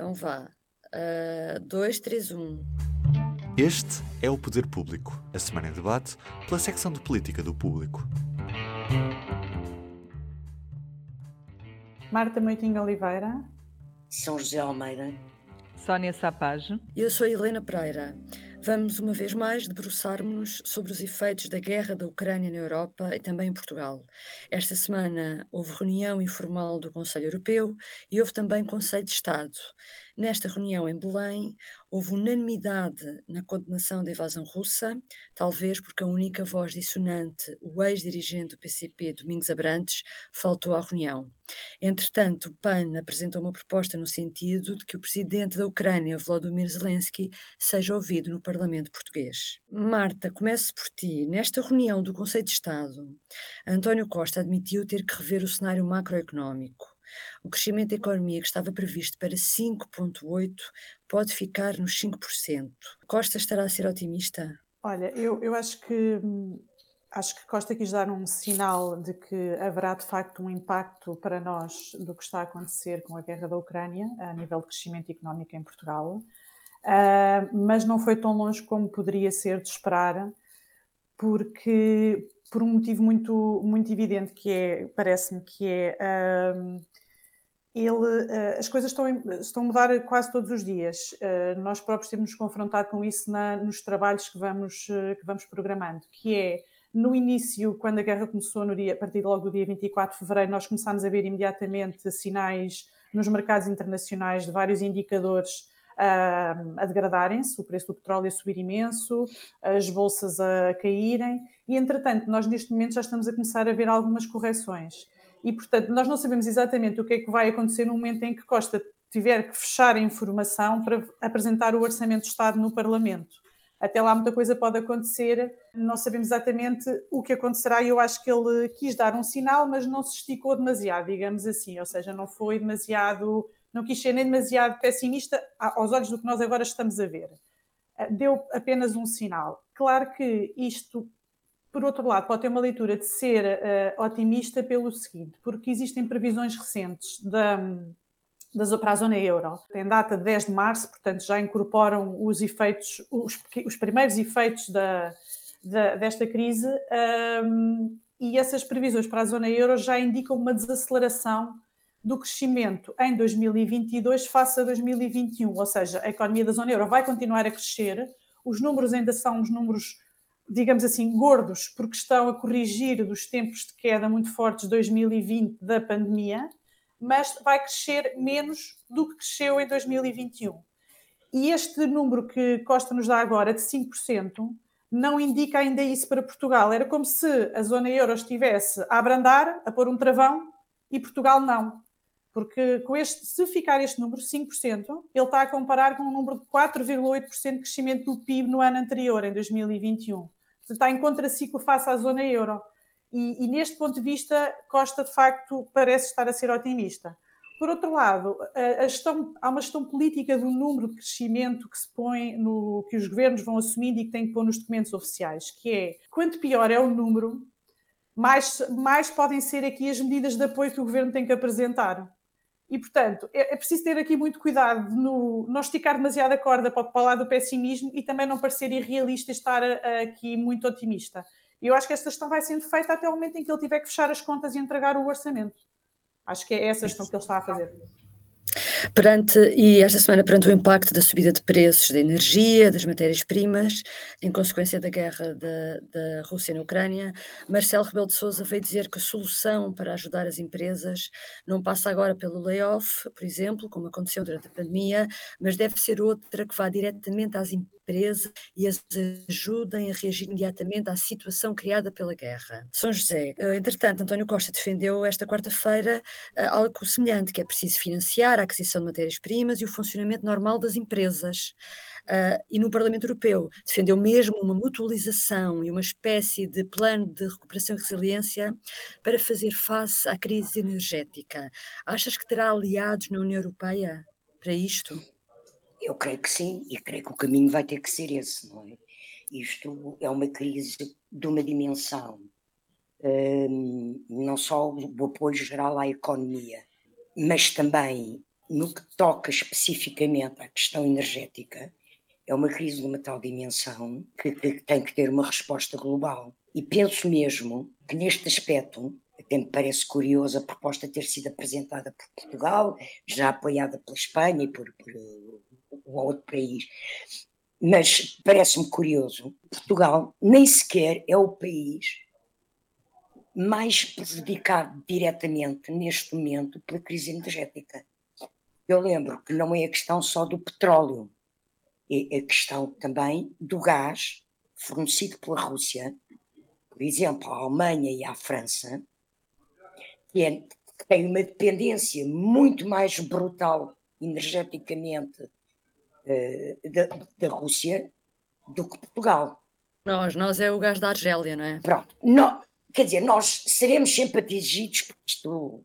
Então vá. Uh, 2, 3, 1. Este é o Poder Público, a semana em debate pela secção de política do Público. Marta Moitinho Oliveira. São José Almeida. Sónia Sapage. Eu sou Helena Pereira. Vamos uma vez mais debruçar-nos sobre os efeitos da guerra da Ucrânia na Europa e também em Portugal. Esta semana houve reunião informal do Conselho Europeu e houve também Conselho de Estado. Nesta reunião em Belém, houve unanimidade na condenação da invasão russa, talvez porque a única voz dissonante, o ex-dirigente do PCP, Domingos Abrantes, faltou à reunião. Entretanto, o PAN apresentou uma proposta no sentido de que o presidente da Ucrânia, Volodymyr Zelensky, seja ouvido no Parlamento português. Marta, comece por ti. Nesta reunião do Conselho de Estado, António Costa admitiu ter que rever o cenário macroeconómico. O crescimento da economia que estava previsto para 5,8% pode ficar nos 5%. Costa estará a ser otimista? Olha, eu, eu acho que acho que Costa quis dar um sinal de que haverá de facto um impacto para nós do que está a acontecer com a guerra da Ucrânia a nível de crescimento económico em Portugal, uh, mas não foi tão longe como poderia ser de esperar, porque por um motivo muito muito evidente que é parece-me que é uh, ele, eh, as coisas estão, estão a mudar quase todos os dias. Eh, nós próprios temos nos confrontado com isso na, nos trabalhos que vamos, eh, que vamos programando, que é no início, quando a guerra começou, no dia, a partir logo do dia 24 de fevereiro, nós começámos a ver imediatamente sinais nos mercados internacionais de vários indicadores uh, a degradarem-se, o preço do petróleo a subir imenso, as bolsas a caírem, e entretanto, nós neste momento já estamos a começar a ver algumas correções e, portanto, nós não sabemos exatamente o que é que vai acontecer no momento em que Costa tiver que fechar a informação para apresentar o Orçamento de Estado no Parlamento. Até lá muita coisa pode acontecer, não sabemos exatamente o que acontecerá e eu acho que ele quis dar um sinal, mas não se esticou demasiado, digamos assim, ou seja, não foi demasiado, não quis ser nem demasiado pessimista aos olhos do que nós agora estamos a ver. Deu apenas um sinal. Claro que isto por outro lado, pode ter uma leitura de ser uh, otimista pelo seguinte, porque existem previsões recentes da, da, para a zona euro. Tem data de 10 de março, portanto já incorporam os efeitos, os, os primeiros efeitos da, da, desta crise, um, e essas previsões para a zona euro já indicam uma desaceleração do crescimento em 2022 face a 2021, ou seja, a economia da zona euro vai continuar a crescer, os números ainda são os números digamos assim, gordos, porque estão a corrigir dos tempos de queda muito fortes de 2020 da pandemia, mas vai crescer menos do que cresceu em 2021. E este número que Costa nos dá agora, de 5%, não indica ainda isso para Portugal. Era como se a zona euro estivesse a abrandar, a pôr um travão, e Portugal não. Porque com este, se ficar este número, 5%, ele está a comparar com um número de 4,8% de crescimento do PIB no ano anterior, em 2021 está em contraciclo face à zona euro. E, e, neste ponto de vista, Costa, de facto, parece estar a ser otimista. Por outro lado, a, a gestão, há uma gestão política do número de crescimento que se põe no que os governos vão assumindo e que têm que pôr nos documentos oficiais, que é quanto pior é o número, mais, mais podem ser aqui as medidas de apoio que o governo tem que apresentar. E, portanto, é, é, preciso ter aqui muito cuidado no, não esticar demasiado a corda para, para o lado do pessimismo e também não parecer irrealista estar a, a, aqui muito otimista. E eu acho que esta gestão vai sendo feita até o momento em que ele tiver que fechar as contas e entregar o orçamento. Acho que é essa gestão que ele está a fazer. Perante, e esta semana, perante o impacto da subida de preços da energia, das matérias-primas, em consequência da guerra da, da Rússia na Ucrânia, Marcelo Rebelo de Sousa veio dizer que a solução para ajudar as empresas não passa agora pelo layoff, por exemplo, como aconteceu durante a pandemia, mas deve ser outra que vá diretamente às empresas empresa e as ajudem a reagir imediatamente à situação criada pela guerra. São José, eh, entretanto, António Costa defendeu esta quarta-feira eh, algo semelhante, que é preciso financiar a aquisição de matérias-primas e o funcionamento normal das empresas. Uh, e no Parlamento Europeu defendeu mesmo uma mutualização e uma espécie de plano de recuperação e resiliência para fazer face à crise energética. Achas que terá aliados na União Europeia para isto? Eu creio que sim, e creio que o caminho vai ter que ser esse, não é? Isto é uma crise de uma dimensão, um, não só o apoio geral à economia, mas também no que toca especificamente à questão energética, é uma crise de uma tal dimensão que, que, tem que ter uma resposta global. E penso mesmo que neste aspecto, até me parece curioso a proposta ter sido apresentada por Portugal, já apoiada pela Espanha e por, por um outro país, mas parece-me curioso, Portugal nem sequer é o país mais prejudicado diretamente neste momento pela crise energética. Eu lembro que não é a questão só do petróleo, é a questão também do gás fornecido pela Rússia, por exemplo, à Alemanha e à França, que, é, que tem uma dependência muito mais brutal energeticamente uh, da, da Rússia do que Portugal. Nós, nós é o gás da Argélia, não é? Pronto. Não, quer dizer, nós seremos sempre atingidos porque isto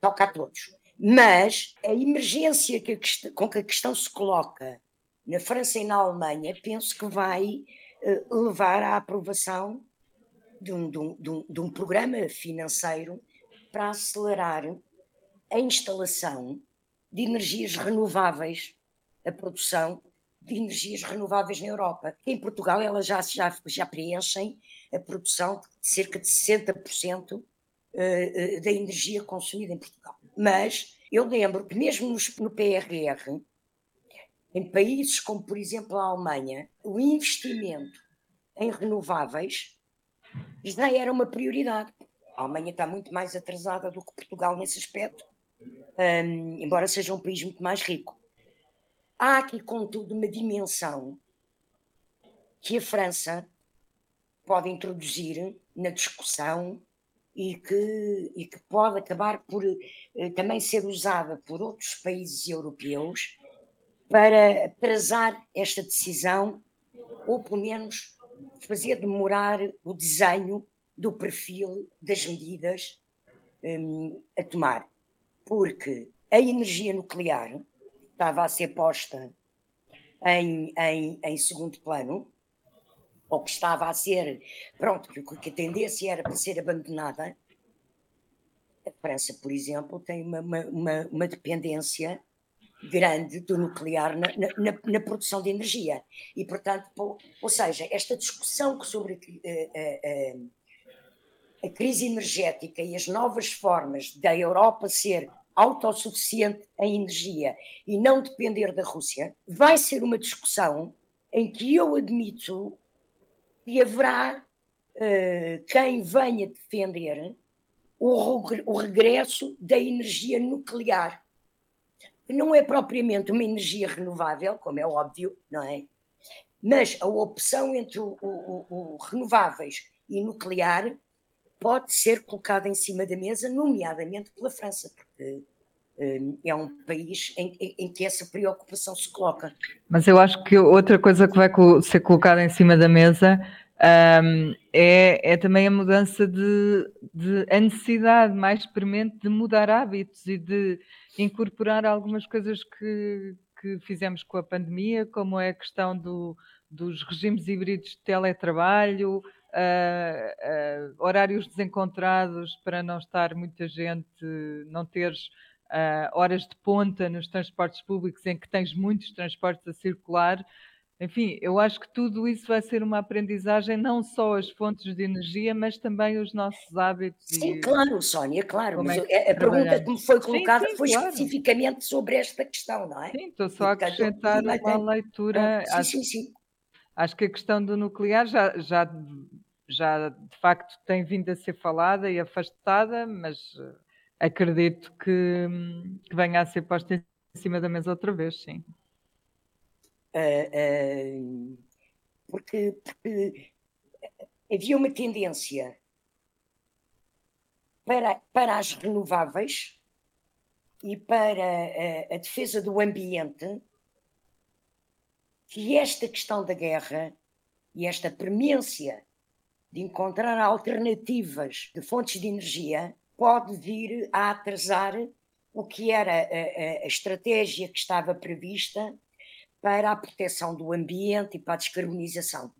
toca a todos. Mas a emergência que a com que a questão se coloca na França e na Alemanha, penso que vai uh, levar à aprovação de um, de, um, de, um, de um, programa financeiro para acelerar a instalação de energias renováveis, a produção de energias renováveis na Europa. Em Portugal, elas já, já, já preenchem a produção de cerca de 60% eh, eh, da energia consumida em Portugal. Mas eu lembro que, mesmo no PRR, em países como, por exemplo, a Alemanha, o investimento em renováveis já era uma prioridade. A Alemanha está muito mais atrasada do que Portugal nesse aspecto, um, embora seja um país muito mais rico. Há aqui, contudo, uma dimensão que a França pode introduzir na discussão e que, e que pode acabar por eh, também ser usada por outros países europeus para atrasar esta decisão ou pelo menos fazer demorar o desenho do perfil das medidas um, a tomar. Porque a energia nuclear estava a ser posta em, em, em segundo plano, ou que estava a ser, pronto, que a tendência era para ser abandonada. A França, por exemplo, tem uma, uma, uma dependência grande do nuclear na, na, na, produção de energia. E, portanto, ou seja, esta discussão sobre a, a, eh, a, crise energética e as novas formas da Europa ser autossuficiente em energia e não depender da Rússia, vai ser uma discussão em que eu admito que haverá uh, quem venha defender o, regresso da energia nuclear não é propriamente uma energia renovável, como é óbvio, não é? Mas a opção entre o, o, o renováveis e nuclear pode ser colocada em cima da mesa, nomeadamente pela França, porque um, é um país em, em, em, que essa preocupação se coloca. Mas eu acho que outra coisa que vai ser colocada em cima da mesa um, é, é, também a mudança de, de, a necessidade mais premente de mudar hábitos e de incorporar algumas coisas que, que fizemos com a pandemia, como é a questão do, dos regimes híbridos de teletrabalho, uh, uh, horários desencontrados para não estar muita gente, não teres horas de ponta nos transportes públicos em que tens muitos transportes a circular. Enfim, eu acho que tudo isso vai ser uma aprendizagem, não só as fontes de energia, mas também os nossos hábitos. Sim, e... claro, Sónia, claro. Mas é a pergunta que me foi colocada sim, sim, foi claro. especificamente sobre esta questão, não é? Sim, estou só a acrescentar uma tem... leitura. sim, acho, sim, sim. Acho que a questão do nuclear já, já, já de facto tem vindo a ser falada e afastada, mas eh, acredito que, que venha a ser posta em cima da mesa outra vez, sim. Uh, uh, porque, porque, havia uma tendência para, para as renováveis e para a, a defesa do ambiente que esta questão da guerra e esta premência de encontrar alternativas de fontes de energia pode vir a atrasar o que era a, a, estratégia que estava prevista para a proteção do ambiente e para a descarbonização.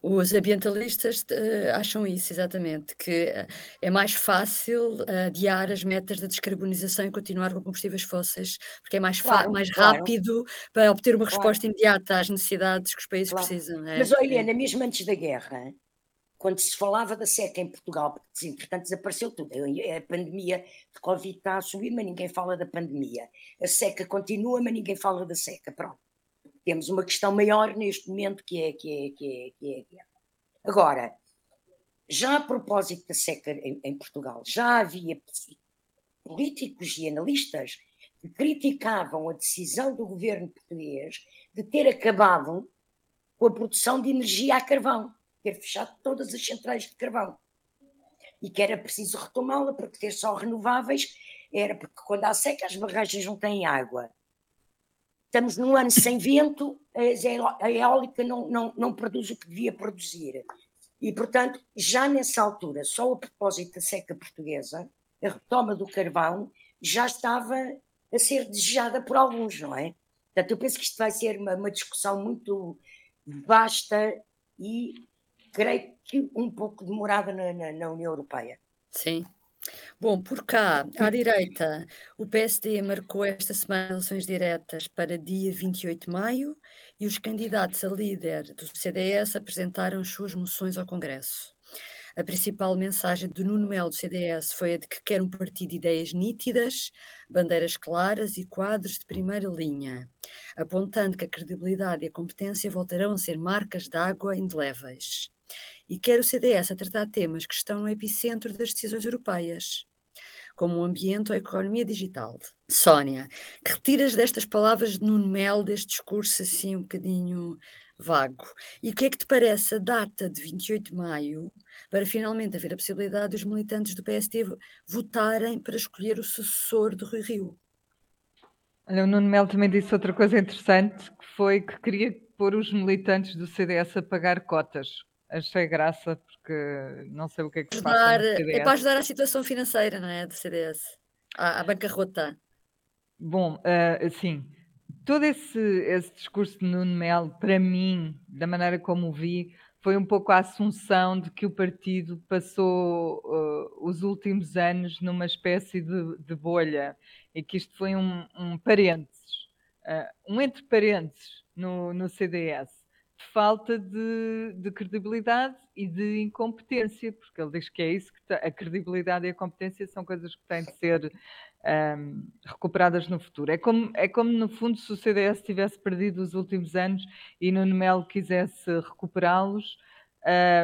Os ambientalistas uh, acham isso, exatamente, que uh, é mais fácil uh, adiar as metas da descarbonização e continuar com combustíveis fósseis, porque é mais, claro, mais claro. rápido para obter uma resposta claro. imediata às necessidades que os países precisam. É? Mas olha, Ana, mesmo antes da guerra, quando se falava da seca em Portugal, porque entretanto desapareceu tudo, a pandemia de Covid está a subir, mas ninguém fala da pandemia. A seca continua, mas ninguém fala da seca. Pronto temos uma questão maior neste momento que é, que é, que é, que é a guerra. Agora, já a propósito da seca em, em Portugal, já havia políticos e analistas que criticavam a decisão do governo português de ter acabado com a produção de energia a carvão, ter fechado todas as centrais de carvão. E que era preciso retomá-la, porque ter só renováveis era porque quando há seca as barragens não têm água estamos num ano sem vento, a eólica não, não, não produz o que devia produzir. E, portanto, já nessa altura, só a propósito da seca portuguesa, a retoma do carvão já estava a ser desejada por alguns, não é? Portanto, eu penso que isto vai ser uma, uma discussão muito vasta e creio que um pouco demorada na, na, na União Europeia. Sim, Bom, por cá, à direita, o PSD marcou esta semana eleições diretas para dia 28 de maio e os candidatos a líder do CDS apresentaram as suas moções ao Congresso. A principal mensagem de Nuno Melo do CDS foi a de que quer um partido de ideias nítidas, bandeiras claras e quadros de primeira linha, apontando que a credibilidade e a competência voltarão a ser marcas de água indeléveis e quer o CDS a tratar temas que estão no epicentro das decisões europeias, como o ambiente ou a economia digital. Sónia, que retiras destas palavras de Nuno Melo, deste discurso assim um bocadinho vago? E o que é que te parece a data de 28 de maio para finalmente haver a possibilidade dos militantes do PST votarem para escolher o sucessor do Rui Rio? Olha, o Nuno Melo também disse outra coisa interessante, que foi que queria pôr os militantes do CDS a pagar cotas achei graça porque não sei o que é que se passa. É para ajudar a situação financeira, não é? Do CDS, à, à bancarrota. Bom, uh, sim, todo esse, esse discurso de Nuno Melo, para mim, da maneira como o vi, foi um pouco a assunção de que o partido passou uh, os últimos anos numa espécie de, de, bolha e que isto foi um, um parênteses, uh, um entre parênteses no, no CDS falta de, de, credibilidade e de incompetência, porque ele diz que é isso que a credibilidade e a competência são coisas que têm de ser um, recuperadas no futuro. É como, é como, no fundo, se o CDS tivesse perdido os últimos anos e Nuno Melo quisesse recuperá-los,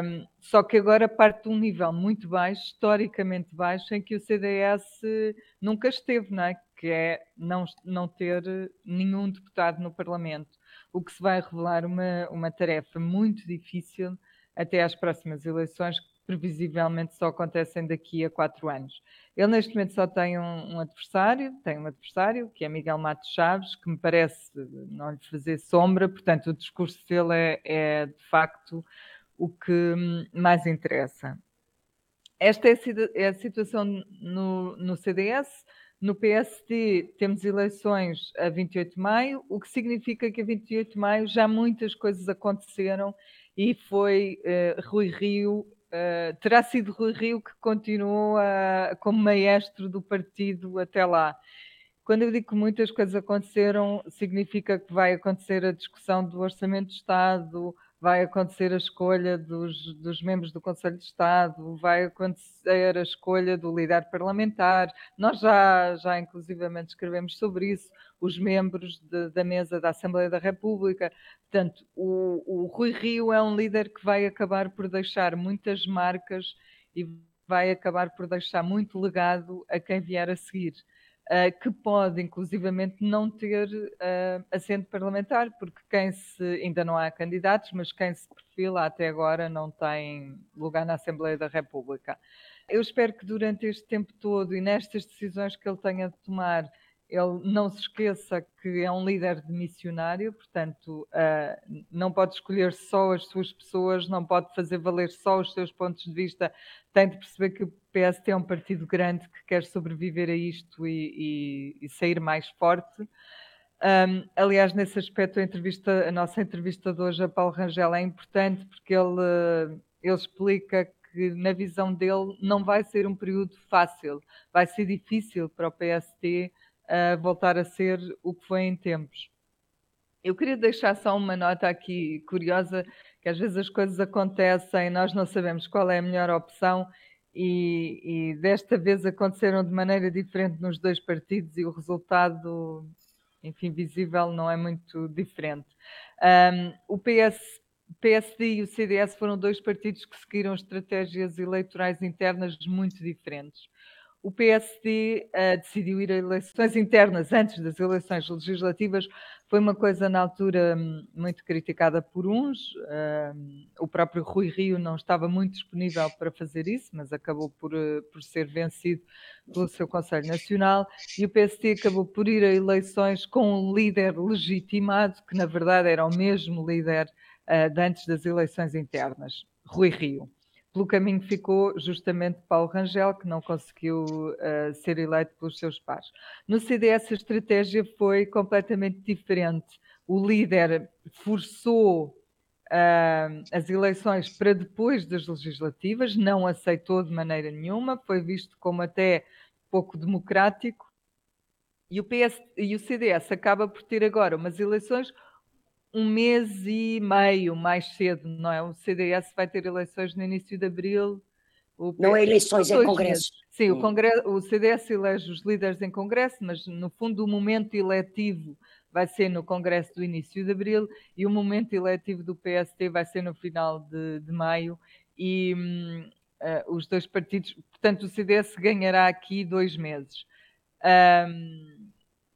um, só que agora parte de um nível muito baixo, historicamente baixo, em que o CDS nunca esteve, não é? que é não, não ter nenhum deputado no Parlamento o que se vai revelar uma, uma tarefa muito difícil até às próximas eleições, que previsivelmente só acontecem daqui a quatro anos. Ele neste momento só tem um, um, adversário, tem um adversário, que é Miguel Matos Chaves, que me parece não lhe fazer sombra, portanto o discurso dele é, é de facto o que mais interessa. Esta é a, é situação no, no CDS. No PSD temos eleições a 28 de maio, o que significa que a 28 de maio já muitas coisas aconteceram e foi uh, Rui Rio, uh, terá sido Rui Rio que continuou a, como maestro do partido até lá. Quando eu digo que muitas coisas aconteceram, significa que vai acontecer a discussão do Orçamento de Estado, vai acontecer a escolha dos, dos, membros do Conselho de Estado, vai acontecer a escolha do líder parlamentar. Nós já, já inclusivamente escrevemos sobre isso, os membros de, da mesa da Assembleia da República. Portanto, o, o Rui Rio é um líder que vai acabar por deixar muitas marcas e vai acabar por deixar muito legado a quem vier a seguir que pode, inclusivamente, não ter uh, assento parlamentar, porque quem se, ainda não há candidatos, mas quem se perfila até agora não tem lugar na Assembleia da República. Eu espero que durante este tempo todo e nestas decisões que ele tenha de tomar, ele não se esqueça que é um líder de missionário, portanto, uh, não pode escolher só as suas pessoas, não pode fazer valer só os seus pontos de vista, tem de perceber que PST é um partido grande que quer sobreviver a isto e, e, e sair mais forte. Um, aliás, nesse aspecto, a, entrevista, a nossa entrevista de hoje a Paulo Rangel é importante porque ele, ele explica que, na visão dele, não vai ser um período fácil, vai ser difícil para o PST uh, voltar a ser o que foi em tempos. Eu queria deixar só uma nota aqui curiosa, que às vezes as coisas acontecem, nós não sabemos qual é a melhor opção e, e, desta vez aconteceram de maneira diferente nos dois partidos e o resultado, enfim, visível não é muito diferente. Um, o PS, PSD e o CDS foram dois partidos que seguiram estratégias eleitorais internas muito diferentes o PSD uh, eh, decidiu ir a eleições internas antes das eleições legislativas. Foi uma coisa na altura muito criticada por uns. Uh, o próprio Rui Rio não estava muito disponível para fazer isso, mas acabou por, uh, por ser vencido pelo seu Conselho Nacional. E o PSD acabou por ir a eleições com um líder legitimado, que na verdade era o mesmo líder de antes das eleições internas, Rui Rio. Pelo caminho ficou justamente Paulo Rangel, que não conseguiu uh, ser eleito pelos seus pares. No CDS a estratégia foi completamente diferente. O líder forçou uh, as eleições para depois das legislativas, não aceitou de maneira nenhuma, foi visto como até pouco democrático. E o, PS, e o CDS acaba por ter agora umas eleições um mês e meio mais cedo, não é? O CDS vai ter eleições no início de abril. O não é eleições, é congresso. Sim, hum. o, congresso, o CDS elege os líderes em congresso, mas no fundo o momento eletivo vai ser no congresso do início de abril e o momento eletivo do PST vai ser no final de, de maio e hum, uh, os dois partidos, portanto o CDS ganhará aqui dois meses.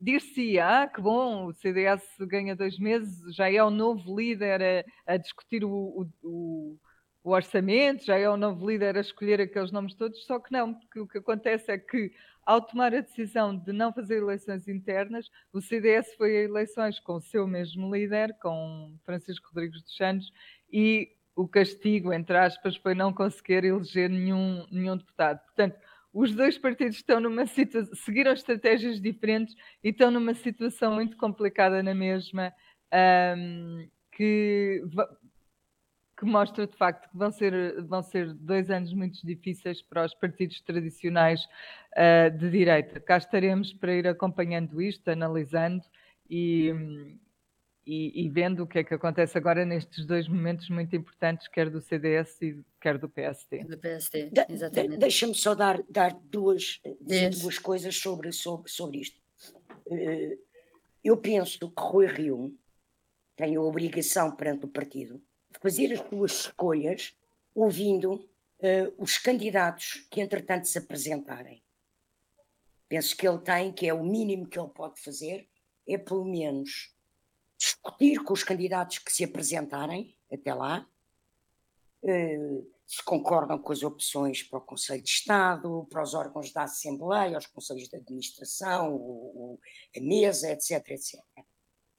Dir-se, ah, que bom, o CDS ganha dois meses, já é o novo líder a, a discutir o, o, o, orçamento, já é o novo líder a escolher aqueles nomes todos, só que não, porque o que acontece é que, ao tomar a decisão de não fazer eleições internas, o CDS foi a eleições com o seu mesmo líder, com Francisco Rodrigues dos Santos, e o castigo, entre aspas, foi não conseguir eleger nenhum, nenhum deputado. Portanto, os dois partidos estão numa situação, seguiram estratégias diferentes e estão numa situação muito complicada na mesma, um, que, que mostra de facto que vão ser, vão ser dois anos muito difíceis para os partidos tradicionais uh, de direita. Cá estaremos para ir acompanhando isto, analisando e, e, e, vendo o que é que acontece agora nestes dois momentos muito importantes, quer do CDS e quer do PSD. Do PSD, exatamente. De, Deixa-me só dar, dar duas, duas coisas sobre, sobre, sobre isto. Eh, eu penso que Rui Rio tem a obrigação perante o partido de fazer as suas escolhas ouvindo uh, os candidatos que entretanto se apresentarem. Penso que ele tem, que é o mínimo que ele pode fazer, é pelo menos discutir com os candidatos que se apresentarem até lá, eh, se concordam com as opções para o Conselho de Estado, para os órgãos da Assembleia, os Conselhos de Administração, o, a mesa, etc, etc.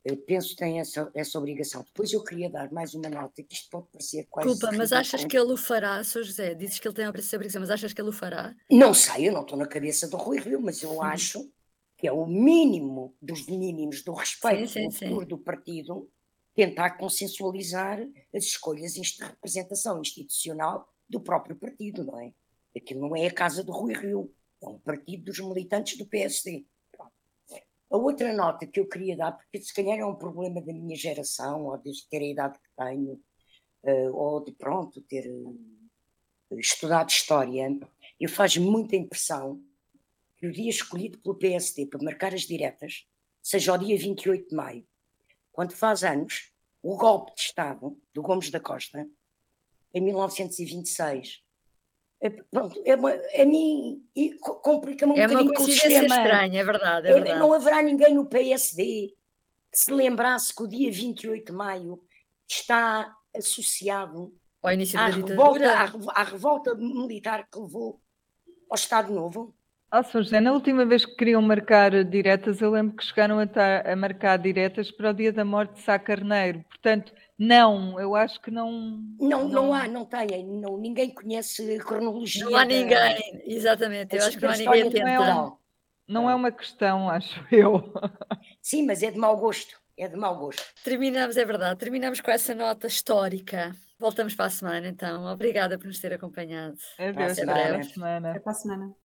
Eu penso que tem essa, essa obrigação. Depois eu queria dar mais uma nota, que isto pode parecer quase... Desculpa, mas achas que ele o fará, Sr. José? Dizes que ele tem essa obrigação, mas achas que ele o fará? Não sei, eu não estou na cabeça do Rui Rio, mas eu acho que é o mínimo dos mínimos do respeito sim, sim, sim. do partido, tentar consensualizar as escolhas de representação institucional do próprio partido, não é? Aquilo não é a casa do Rui Rio, é um partido dos militantes do PSD. A outra nota que eu queria dar, porque se calhar é um problema da minha geração, ou de ter a idade que tenho, eh, ou de pronto ter eh, estudado história, eu faz muita impressão que o dia escolhido pelo PSD para marcar as diretas seja o dia 28 de maio, quando faz anos o golpe de Estado do Gomes da Costa, em 1926. É, pronto, é, uma, a mim complica-me um é bocadinho o sistema. estranha, é verdade, é, é verdade. Não haverá ninguém no PSD que se lembrasse que o dia 28 de maio está associado ao início à, da revolta, à, à revolta militar que levou ao Estado Novo. Ah, Sr. José, na última vez que queriam marcar diretas, eu lembro que chegaram a, tar, a marcar diretas para o dia da morte de Sá Carneiro. Portanto, não, eu acho que não. Não, não, não há, não tem, não, ninguém conhece a cronologia. Não há ninguém, exatamente. Eu acho que não há ninguém a Não é, um, não é uma questão, acho eu. Sim, mas é de mau gosto. É de mau gosto. Terminamos, é verdade, terminamos com essa nota histórica. Voltamos para a semana, então. Obrigada por nos ter acompanhado. Adeus, Até até breve. a semana. Até para a semana.